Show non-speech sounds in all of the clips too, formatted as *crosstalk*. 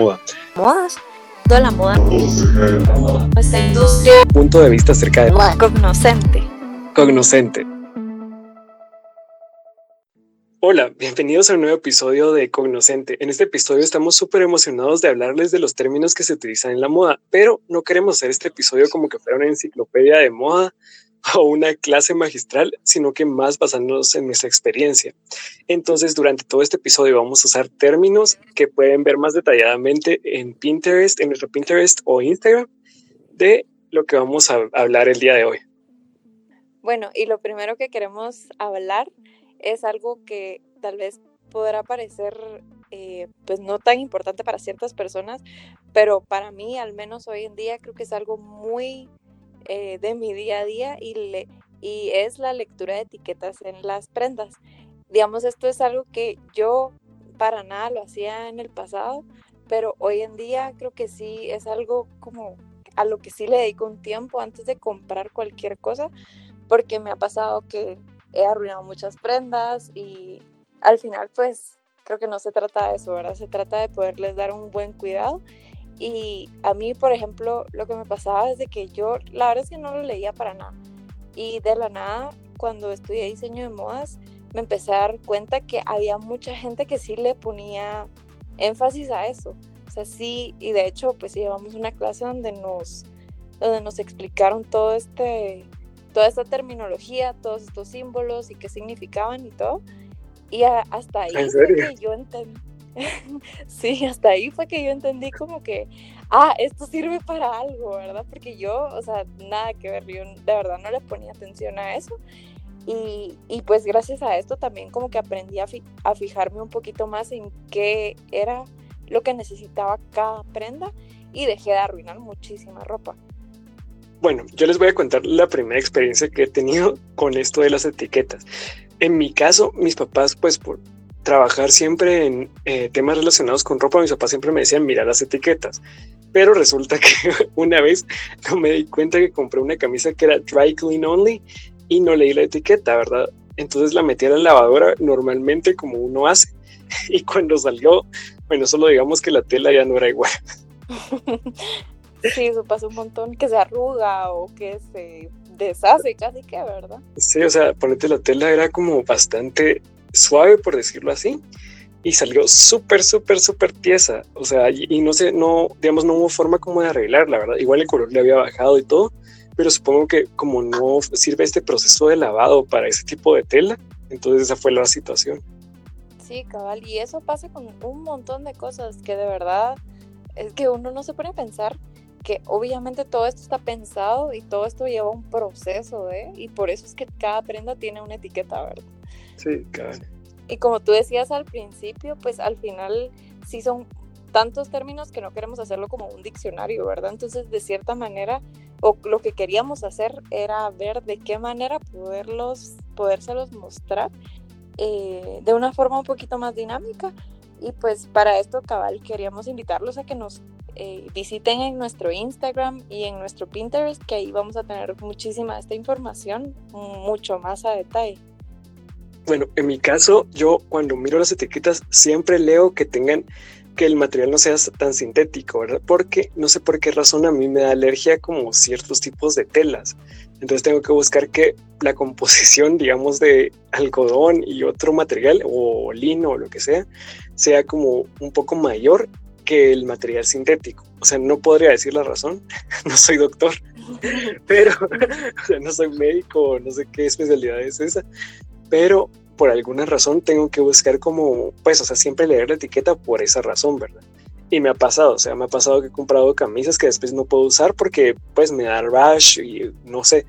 moda. Modas. Toda la moda. Nuestra industria. Punto de vista acerca de Moda. Cognoscente. Cognoscente. Hola, bienvenidos a un nuevo episodio de Cognoscente. En este episodio estamos súper emocionados de hablarles de los términos que se utilizan en la moda, pero no queremos hacer este episodio como que fuera una enciclopedia de moda o una clase magistral, sino que más basándonos en nuestra experiencia. Entonces, durante todo este episodio vamos a usar términos que pueden ver más detalladamente en Pinterest, en nuestro Pinterest o Instagram, de lo que vamos a hablar el día de hoy. Bueno, y lo primero que queremos hablar es algo que tal vez podrá parecer eh, pues no tan importante para ciertas personas, pero para mí al menos hoy en día creo que es algo muy eh, de mi día a día y, le, y es la lectura de etiquetas en las prendas. Digamos, esto es algo que yo para nada lo hacía en el pasado, pero hoy en día creo que sí es algo como a lo que sí le dedico un tiempo antes de comprar cualquier cosa, porque me ha pasado que he arruinado muchas prendas y al final pues creo que no se trata de eso, ¿verdad? Se trata de poderles dar un buen cuidado y a mí, por ejemplo, lo que me pasaba es de que yo, la verdad es que no lo leía para nada. Y de la nada, cuando estudié diseño de modas, me empecé a dar cuenta que había mucha gente que sí le ponía énfasis a eso. O sea, sí, y de hecho, pues llevamos una clase donde nos, donde nos explicaron todo este, toda esta terminología, todos estos símbolos y qué significaban y todo. Y hasta ahí fue que yo entendí *laughs* sí, hasta ahí fue que yo entendí como que, ah, esto sirve para algo, ¿verdad? Porque yo, o sea, nada que ver, de verdad no le ponía atención a eso. Y, y pues gracias a esto también como que aprendí a, a fijarme un poquito más en qué era lo que necesitaba cada prenda y dejé de arruinar muchísima ropa. Bueno, yo les voy a contar la primera experiencia que he tenido con esto de las etiquetas. En mi caso, mis papás, pues por, trabajar siempre en eh, temas relacionados con ropa, mis papás siempre me decían mirar las etiquetas. Pero resulta que *laughs* una vez no me di cuenta que compré una camisa que era dry clean only y no leí la etiqueta, ¿verdad? Entonces la metí a la lavadora normalmente como uno hace. *laughs* Y cuando salió, bueno, solo digamos que la tela ya no era igual. *laughs* Sí, eso pasa un montón, que se arruga o que se deshace casi que, ¿verdad? Sí, o sea, ponete la tela era como bastante suave, por decirlo así, y salió súper, súper, súper pieza. O sea, y, no sé, no, digamos, no hubo forma como de arreglarla, ¿verdad? Igual el color le había bajado y todo, pero supongo que como no sirve este proceso de lavado para ese tipo de tela, entonces esa fue la situación. Sí, cabal, y eso pasa con un montón de cosas que de verdad es que uno no se pone a pensar que obviamente todo esto está pensado y todo esto lleva un proceso, ¿eh? Y por eso es que cada prenda tiene una etiqueta, ¿verdad? Sí, claro. Y como tú decías al principio, pues al final sí son tantos términos que no queremos hacerlo como un diccionario, ¿verdad? Entonces, de cierta manera, o lo que queríamos hacer era ver de qué manera poderlos, podérselos mostrar eh, de una forma un poquito más dinámica. Y pues para esto, cabal, queríamos invitarlos a que nos eh, visiten en nuestro Instagram y en nuestro Pinterest, que ahí vamos a tener muchísima esta información, mucho más a detalle. Bueno, en mi caso, yo cuando miro las etiquetas siempre leo que tengan que el material no sea tan sintético, ¿verdad? Porque no sé por qué razón a mí me da alergia como ciertos tipos de telas. Entonces tengo que buscar que la *laughs* composición, digamos, de algodón y otro material o lino o lo que sea, sea como un poco mayor que el material sintético. O sea, no podría decir la razón, *laughs* no soy doctor, *laughs* pero o sea, no soy médico, no sé qué especialidad es esa, pero por alguna razón tengo que buscar como, pues, o sea, siempre leer la etiqueta por esa razón, ¿verdad? Y me ha pasado, o sea, me ha pasado que he comprado camisas que después no puedo usar porque pues me da rash y no sé.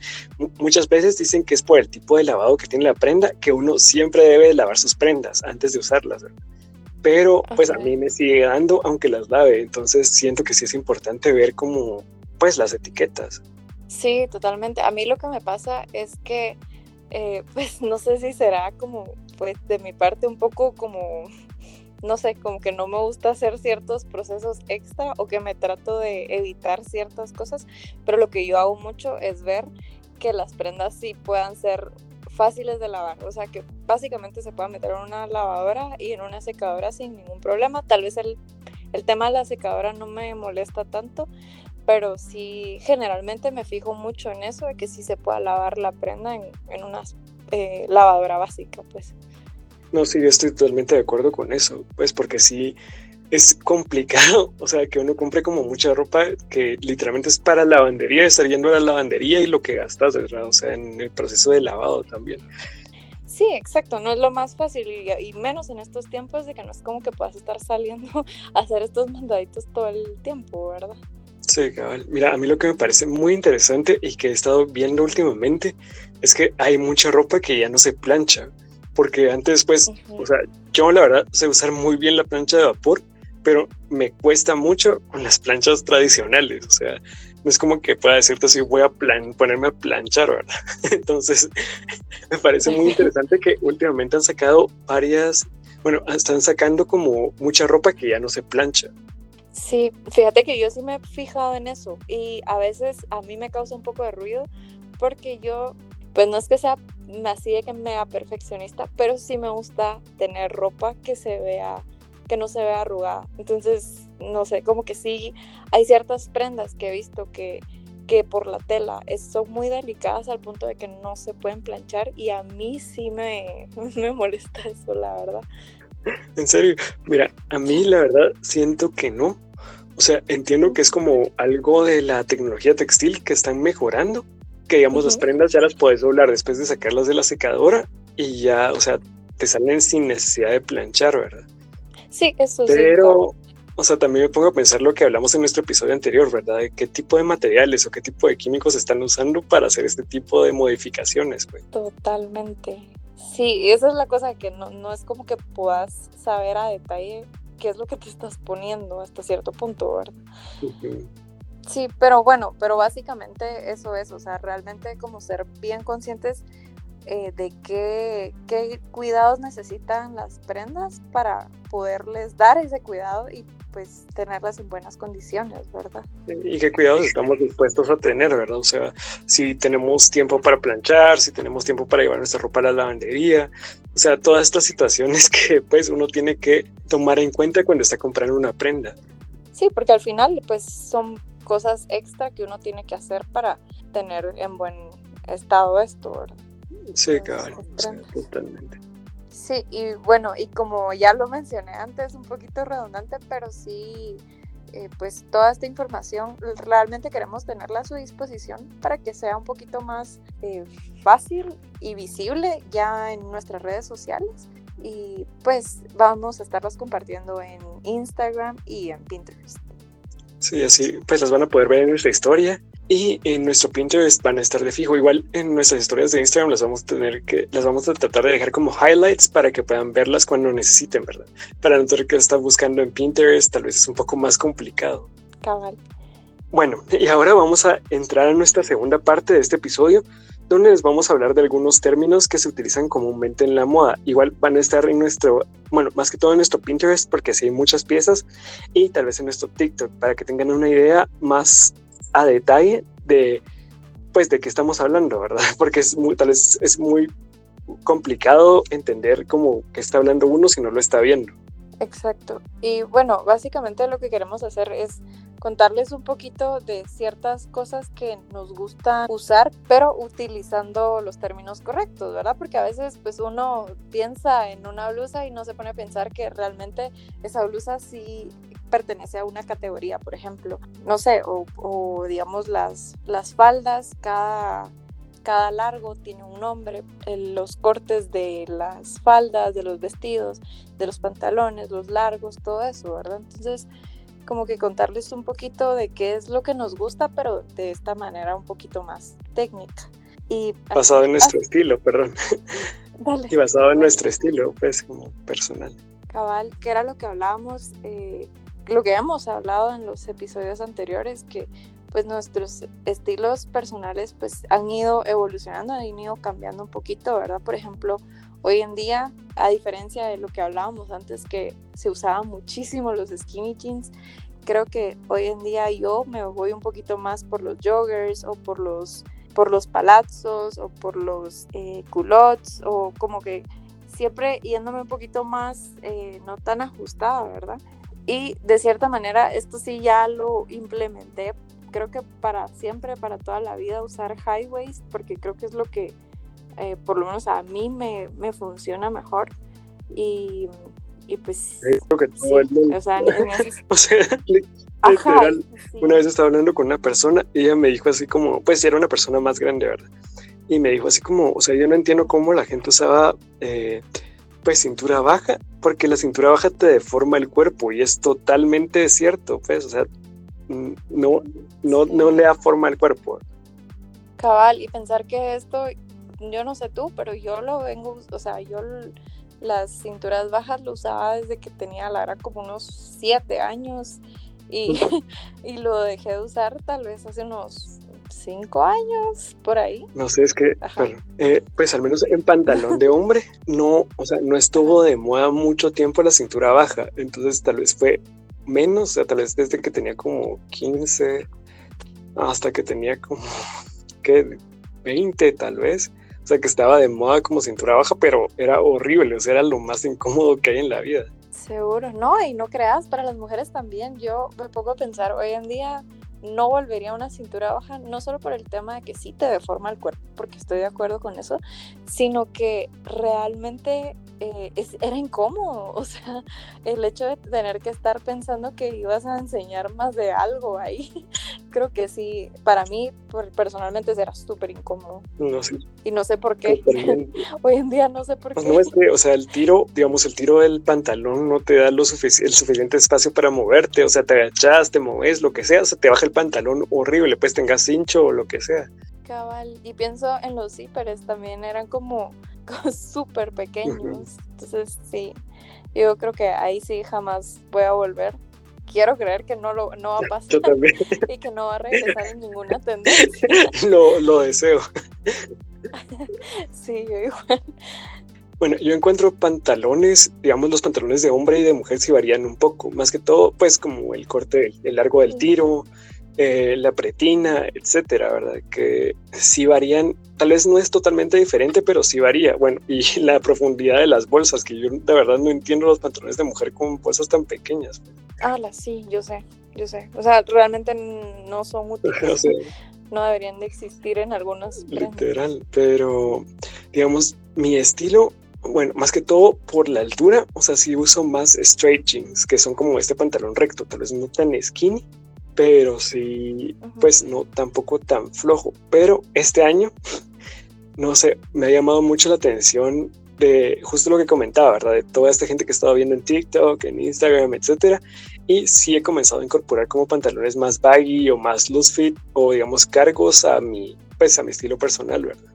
muchas veces dicen que es por el tipo de lavado que tiene la prenda, que uno siempre debe lavar sus prendas antes de usarlas, ¿verdad? Pero pues a mí me sigue dando aunque las lave, entonces siento que sí es importante ver como pues las etiquetas. Sí, totalmente. A mí lo que me pasa es que eh, pues no sé si será como, pues de mi parte un poco como, no sé, como que no me gusta hacer ciertos procesos extra o que me trato de evitar ciertas cosas, pero lo que yo hago mucho es ver que las prendas sí puedan ser fáciles de lavar, o sea que básicamente se puedan meter en una lavadora y en una secadora sin ningún problema, tal vez el, el tema de la secadora no me molesta tanto, pero sí generalmente me fijo mucho en eso, de que sí se pueda lavar la prenda en, en una eh, lavadora básica, pues. No, sí, yo estoy totalmente de acuerdo con eso, pues porque sí es complicado, *laughs* o sea, que uno compre como mucha ropa que literalmente es para lavandería, estar yendo a la lavandería y lo que gastas, ¿verdad? O sea, en el proceso de lavado también. Sí, exacto, no es lo más fácil y, menos en estos tiempos de que no es como que puedas estar saliendo *laughs* a hacer estos mandaditos todo el tiempo, ¿verdad? Sí, cabal. Mira, a mí lo que me parece muy interesante y que he estado viendo últimamente es que hay mucha ropa que ya no se plancha, porque antes pues, o sea, yo la verdad sé usar muy bien la plancha de vapor, pero me cuesta mucho con las planchas tradicionales, o sea, no es como que pueda decirte así, voy a plan ponerme a planchar, ¿verdad? *laughs* Entonces, *laughs* me parece muy interesante que últimamente han sacado varias, bueno, están sacando como mucha ropa que ya no se plancha. Sí, fíjate que yo sí me he fijado en eso y a veces a mí me causa un poco de ruido porque yo, pues no es que sea así de que mega perfeccionista, pero sí me gusta tener ropa que se vea, que no se vea arrugada. Entonces, no sé, como que sí, hay ciertas prendas que he visto que, que por la tela son muy delicadas al punto de que no se pueden planchar y a mí sí me, *laughs* me molesta eso, la verdad. En serio, mira, a mí la verdad siento que no. O sea, entiendo que es como algo de la tecnología textil que están mejorando, que digamos las prendas ya las puedes doblar después de sacarlas de la secadora y ya, o sea, te salen sin necesidad de planchar, ¿verdad? Sí, eso sí. Pero, o sea, también me pongo a pensar lo que hablamos en nuestro episodio anterior, ¿verdad? De qué tipo de materiales o qué tipo de químicos están usando para hacer este tipo de modificaciones, güey. Totalmente. Sí, esa es la cosa que no, no es como que puedas saber a detalle qué es lo que te estás poniendo hasta cierto punto, ¿verdad? Sí, pero bueno, pero básicamente eso es, o sea, realmente como ser bien conscientes eh, de qué, qué cuidados necesitan las prendas para poderles dar ese cuidado y pues tenerlas en buenas condiciones, ¿verdad? Y qué cuidados estamos dispuestos a tener, ¿verdad? O sea, si tenemos tiempo para planchar, si tenemos tiempo para llevar nuestra ropa a la lavandería, o sea, todas estas situaciones que pues uno tiene que tomar en cuenta cuando está comprando una prenda. Sí, porque al final pues son cosas extra que uno tiene que hacer para tener en buen estado esto, ¿verdad? Sí, claro, totalmente. Sí, y bueno, y como ya lo mencioné antes, un poquito redundante, pero sí, eh, pues toda esta información realmente queremos tenerla a su disposición para que sea un poquito más eh, fácil y visible ya en nuestras redes sociales. Y pues vamos a estarlas compartiendo en Instagram y en Pinterest. Sí, así pues las van a poder ver en nuestra historia y en nuestro Pinterest van a estar de fijo. Igual en nuestras historias de Instagram las vamos a tener que, las vamos a tratar de dejar como highlights para que puedan verlas cuando necesiten, ¿verdad? Para no tener que estar buscando en Pinterest, tal vez es un poco más complicado. Cabal. Bueno, y ahora vamos a entrar a nuestra segunda parte de este episodio, donde les vamos a hablar de algunos términos que se utilizan comúnmente en la moda. Igual van a estar en nuestro, bueno, más que todo en nuestro Pinterest, porque así hay muchas piezas, y tal vez en nuestro TikTok, para que tengan una idea más a detalle de, pues, de qué estamos hablando, ¿verdad? *laughs* Porque es muy, tal vez es muy complicado entender cómo que está hablando uno si no lo está viendo. Exacto. Y bueno, básicamente lo que queremos hacer es contarles un poquito de ciertas cosas que nos gusta usar, pero utilizando los términos correctos, ¿verdad? Porque a veces pues uno piensa en una blusa y no se pone a pensar que realmente esa blusa sí pertenece a una categoría, por ejemplo, no sé, o, digamos las, las faldas, cada, cada largo tiene un nombre, los cortes de las faldas, de los vestidos, de los pantalones, los largos, todo eso, ¿verdad? Entonces, como que contarles un poquito de qué es lo que nos gusta, pero de esta manera un poquito más técnica. Y basado en nuestro estilo, perdón. *laughs* Y basado en nuestro estilo, pues como personal. Cabal, que era lo que hablábamos eh, lo que hemos hablado en los episodios anteriores, que pues nuestros estilos personales pues han ido evolucionando, han ido cambiando un poquito, ¿verdad? Por ejemplo, hoy en día, a diferencia de lo que hablábamos antes, que se usaban muchísimo los skinny jeans, creo que hoy en día yo me voy un poquito más por los joggers o por los, por los palazzos o por los eh, culottes o como que siempre yéndome un poquito más eh, no tan ajustada, ¿verdad? Y de cierta manera, esto sí ya lo implementé, creo que para siempre, para toda la vida, usar high waist, porque creo que es lo que eh, por lo menos a mí me, me funciona mejor. Y, y pues... Creo que todo el mundo. O sea, *laughs* o sea literal, una vez estaba hablando con una persona y ella me dijo así como, pues era una persona más grande, ¿verdad? Y me dijo así como, o sea, yo no entiendo cómo la gente usaba... Eh, pues cintura baja, porque la cintura baja te deforma el cuerpo y es totalmente cierto, pues, o sea, no, no, no le da forma al cuerpo. Cabal, y pensar que esto yo no sé tú, pero yo lo vengo, o sea, yo las cinturas bajas lo usaba desde que tenía, la era como unos siete años y, *laughs* y lo dejé de usar tal vez hace unos cinco años, por ahí. No sé, es que, eh, pues al menos en pantalón de hombre, no, o sea, no estuvo de moda mucho tiempo la cintura baja, entonces tal vez fue menos, o sea, tal vez desde que tenía como 15 hasta que tenía como, *laughs* ¿qué? 20 tal vez, o sea, que estaba de moda como cintura baja, pero era horrible, o sea, era lo más incómodo que hay en la vida. Seguro, no, y no creas, para las mujeres también. Yo me pongo a pensar, hoy en día no volvería a una cintura baja, no solo por el tema de que sí te deforma el cuerpo, porque estoy de acuerdo con eso, sino que realmente eh, era incómodo, *laughs* o sea, el hecho de tener que estar pensando que ibas a enseñar más de algo ahí, *laughs* creo que sí, para mí personalmente era súper incómodo. No, sé. Y no sé por qué. *laughs* Hoy en día no sé por pues qué. No es que, o sea, el tiro, digamos, el tiro del pantalón no te da lo el suficiente espacio para moverte, o sea, te agachas, te moves, lo que sea, o sea, te baja el pantalón horrible, pues tengas hincho o lo que sea. Cabal, y pienso en los zíperes también eran como *laughs* súper pequeños. Entonces, sí, yo creo que ahí sí jamás voy a volver. Quiero creer que no, lo, no va a pasar *laughs* y que no va a regresar en ninguna tendencia. *laughs* lo, lo deseo. sí, yo igual. Bueno, yo encuentro pantalones, digamos los pantalones de hombre y de mujer sí varían un poco, más que todo pues como el corte, el largo del tiro, eh, la pretina, etcétera, ¿verdad? Que sí varían, tal vez no es totalmente diferente, pero sí varía. Bueno, y *laughs* la profundidad de las bolsas, que yo de verdad no entiendo los pantalones de mujer con bolsas tan pequeñas. Ah, sí, yo sé, yo sé. O sea, realmente no son *laughs* útiles. no deberían de existir en algunos. Literal, pero digamos, mi estilo bueno, más que todo por la altura, o sea, sí uso más straight jeans, que son como este pantalón recto, tal vez no tan skinny, pero sí, pues no tampoco tan flojo. Pero este año, no sé, me ha llamado mucho la atención de justo lo que comentaba, ¿verdad? De toda esta gente que estaba viendo en TikTok, en Instagram, etcétera. Y sí he comenzado a incorporar como pantalones más baggy o más loose fit o digamos cargos a mi, pues a mi estilo personal, ¿verdad?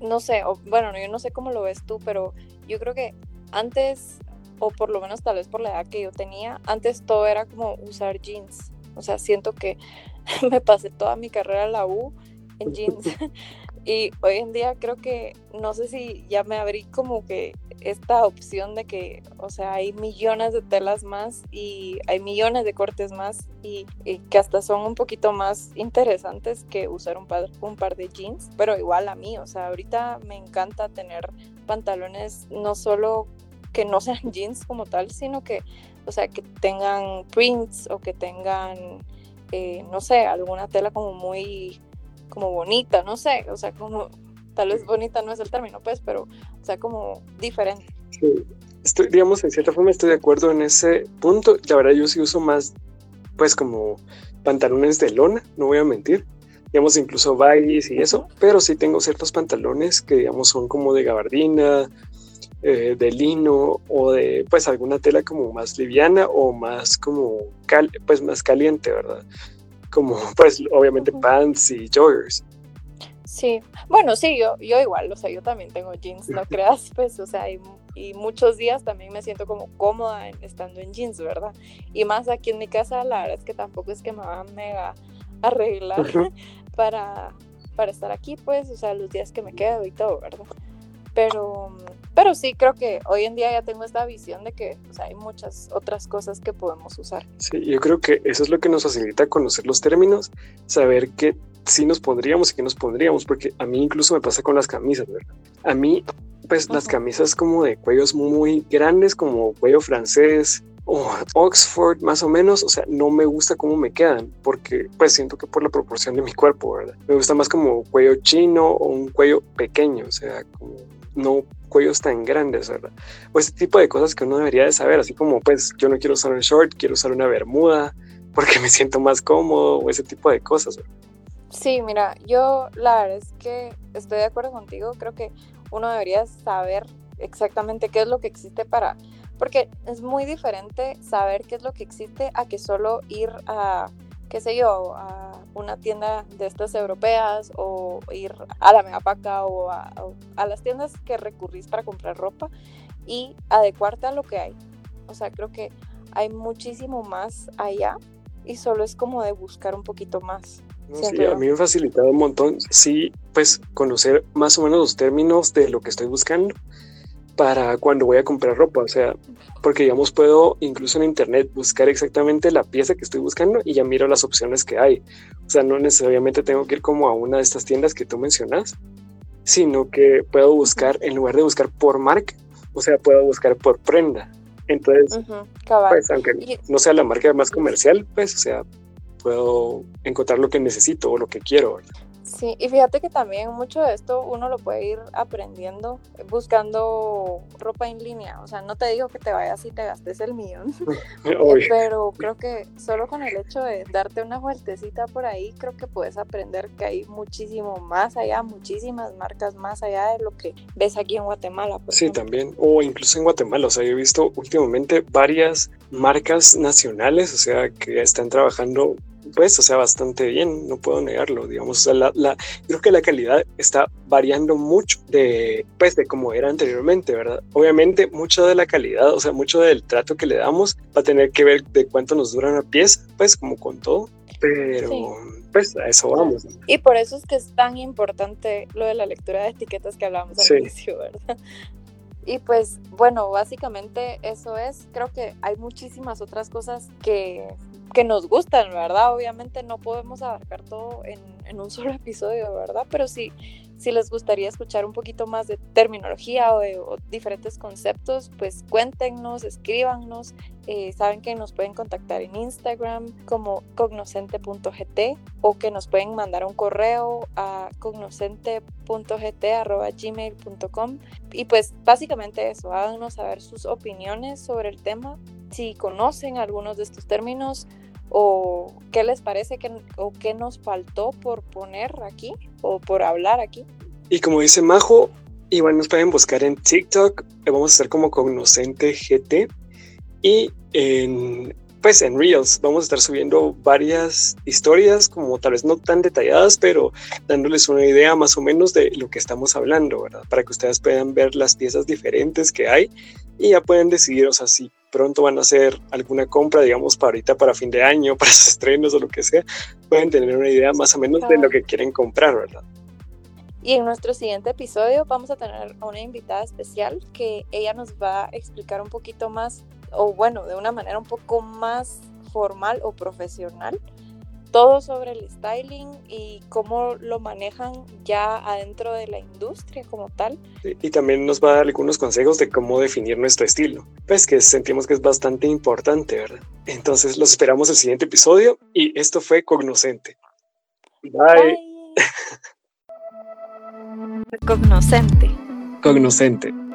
No sé, o, bueno, yo no sé cómo lo ves tú, pero yo creo que antes, o por lo menos tal vez por la edad que yo tenía, antes todo era como usar jeans o sea, siento que *laughs* me pasé toda mi carrera en la U en jeans. *laughs* y hoy en día creo que, no sé si ya me abrí como que esta opción de que, o sea, hay millones de telas más y hay millones de cortes más y, que hasta son un poquito más interesantes que usar un par, un par de jeans, pero igual a mí, o sea, ahorita me encanta tener pantalones no solo que no sean *laughs* jeans como tal, sino que o sea, que tengan prints o que tengan, eh, no sé, alguna tela como muy, como bonita, no sé, o sea, como, tal vez bonita no es el término, pues, pero, o sea, como diferente. Sí. Estoy, digamos, en cierta forma estoy de acuerdo en ese punto. La verdad, yo sí uso más, pues, como pantalones de lona, no voy a mentir. Digamos, incluso baggies y eso, pero sí tengo ciertos pantalones que, digamos, son como de gabardina eh, de lino o de pues alguna tela como más liviana o más como pues más caliente, ¿verdad? Como *laughs* pues obviamente pants y joggers. Sí, bueno, sí, yo, yo igual, o sea, yo también tengo jeans, no *laughs* creas, pues, o sea, y, y muchos días también me siento como cómoda estando en jeans, ¿verdad? Y más aquí en mi casa, la verdad es que tampoco es que me va a mega arreglar *laughs* para, para estar aquí, pues, o sea, los días que me quedo y todo, ¿verdad? Pero, pero sí creo que hoy en día ya tengo esta visión de que hay muchas otras cosas que podemos usar. Sí, yo creo que eso es lo que nos facilita conocer los términos, saber qué sí nos pondríamos y qué nos pondríamos, porque a mí incluso me pasa con las camisas, ¿verdad? A mí, pues las camisas como de cuellos muy grandes, como cuello francés, o Oxford más o menos, o sea, no me gusta cómo me quedan, porque pues siento que por la proporción de mi cuerpo, ¿verdad? Me gusta más como cuello chino o un cuello pequeño, o sea, como no cuellos tan grandes, ¿verdad? O ese tipo de cosas que uno debería de saber, así como pues yo no quiero usar un short, quiero usar una bermuda *laughs* porque me siento más cómodo o ese tipo de cosas. ¿verdad? Sí, mira, yo la verdad es que estoy de acuerdo contigo, creo que uno debería saber exactamente qué es lo que existe para porque es muy diferente saber qué es lo que existe a que solo ir a, qué sé yo, a una tienda de estas europeas o ir a la Megapaca o a, a las tiendas que recurrís para comprar ropa y adecuarte a lo que hay. O sea, creo que hay muchísimo más allá y solo es como de buscar un poquito más. sí, a mí me ha facilitado un montón, sí, pues conocer más o menos los términos de lo que estoy buscando para cuando voy a comprar ropa, o sea, porque digamos puedo incluso en internet buscar exactamente la pieza que estoy buscando y ya miro las opciones que hay. O sea, no necesariamente tengo que ir como a una de estas tiendas que tú mencionas, sino que puedo buscar, en lugar de buscar por marca, o sea, puedo buscar por prenda. Entonces, pues aunque no sea la marca más comercial, pues, o sea, puedo encontrar lo que necesito o lo que quiero. Sí, y fíjate que también mucho de esto uno lo puede ir aprendiendo buscando ropa en línea. O sea, no te digo que te vayas y te gastes el millón, *laughs* *laughs* pero creo que solo con el hecho de darte una vueltecita por ahí, creo que puedes aprender que hay muchísimo más allá, muchísimas marcas más allá de lo que ves aquí en Guatemala. sí, también, o incluso en Guatemala. O sea, yo he visto últimamente varias marcas nacionales, o sea, que están trabajando pues, o sea, bastante bien, no puedo negarlo, digamos, o sea, la, la, creo que la calidad está variando mucho de, pues, de como era anteriormente, ¿verdad? Obviamente, mucho de la calidad, o sea, mucho del trato que le damos va a tener que ver de cuánto nos dura una pieza, pues, como con todo, pero... Pues a eso vamos. Y por eso es que es tan importante lo de la lectura de etiquetas que hablábamos al inicio, ¿verdad? Y pues bueno, básicamente eso es. Creo que hay muchísimas otras cosas que que nos gustan, ¿verdad? Obviamente no podemos abarcar todo en, un *laughs* solo episodio, ¿verdad? Pero sí, si les gustaría escuchar un poquito más de terminología o de diferentes conceptos, pues cuéntenos, escríbanos. Eh, saben que nos pueden contactar en Instagram como cognoscente.gt o que nos pueden mandar un correo a cognoscente.gt.gmail.com y pues básicamente eso, háganos saber sus opiniones sobre el tema si conocen algunos de estos términos o qué les parece que, o qué nos faltó por poner aquí o por hablar aquí. Y como dice Majo, igual nos pueden buscar en TikTok, eh, vamos a estar como Cognoscente GT y en pues en Reels vamos a estar subiendo varias historias, como tal vez no tan detalladas, pero dándoles una idea más o menos de lo que estamos hablando, ¿verdad? Para que ustedes puedan ver las piezas diferentes que hay y ya pueden decidir, o sea, si pronto van a hacer alguna compra, digamos, para ahorita, para fin de año, *laughs* para sus estrenos o lo que sea, pueden tener una idea más o menos de lo que quieren comprar, ¿verdad? Y en nuestro siguiente episodio vamos a tener a una invitada especial que ella nos va a explicar un poquito más o bueno, de una manera un poco más formal o profesional, todo sobre el styling y cómo lo manejan ya adentro de la industria como tal. Y también nos va a dar algunos consejos de cómo definir nuestro estilo, pues que sentimos que es bastante importante, ¿verdad? Entonces los esperamos el siguiente episodio y esto fue Cognoscente. Bye. Cognoscente. Cognoscente.